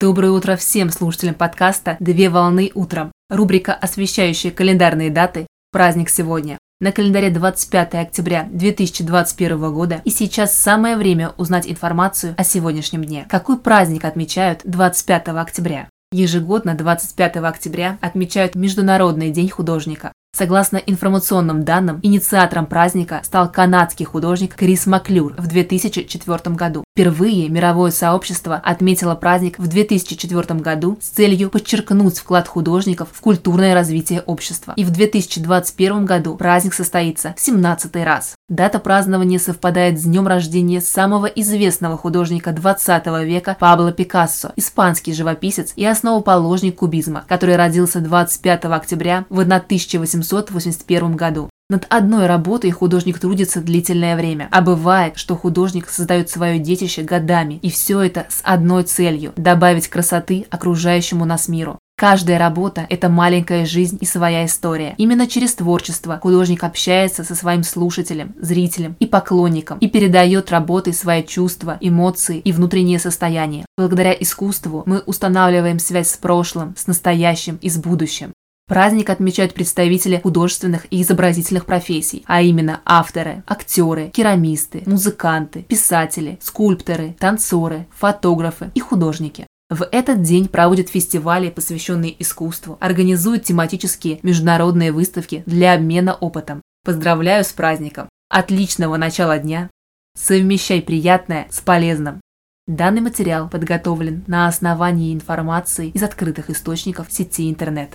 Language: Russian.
Доброе утро всем слушателям подкаста «Две волны утром». Рубрика, освещающая календарные даты «Праздник сегодня». На календаре 25 октября 2021 года и сейчас самое время узнать информацию о сегодняшнем дне. Какой праздник отмечают 25 октября? Ежегодно 25 октября отмечают Международный день художника. Согласно информационным данным, инициатором праздника стал канадский художник Крис Маклюр в 2004 году. Впервые мировое сообщество отметило праздник в 2004 году с целью подчеркнуть вклад художников в культурное развитие общества. И в 2021 году праздник состоится в 17 раз. Дата празднования совпадает с днем рождения самого известного художника 20 века Пабло Пикассо, испанский живописец и основоположник кубизма, который родился 25 октября в 1800 1881 году. Над одной работой художник трудится длительное время, а бывает, что художник создает свое детище годами, и все это с одной целью – добавить красоты окружающему нас миру. Каждая работа – это маленькая жизнь и своя история. Именно через творчество художник общается со своим слушателем, зрителем и поклонником и передает работой свои чувства, эмоции и внутреннее состояние. Благодаря искусству мы устанавливаем связь с прошлым, с настоящим и с будущим. Праздник отмечают представители художественных и изобразительных профессий, а именно авторы, актеры, керамисты, музыканты, писатели, скульпторы, танцоры, фотографы и художники. В этот день проводят фестивали, посвященные искусству, организуют тематические международные выставки для обмена опытом. Поздравляю с праздником! Отличного начала дня! Совмещай приятное с полезным! Данный материал подготовлен на основании информации из открытых источников сети интернет.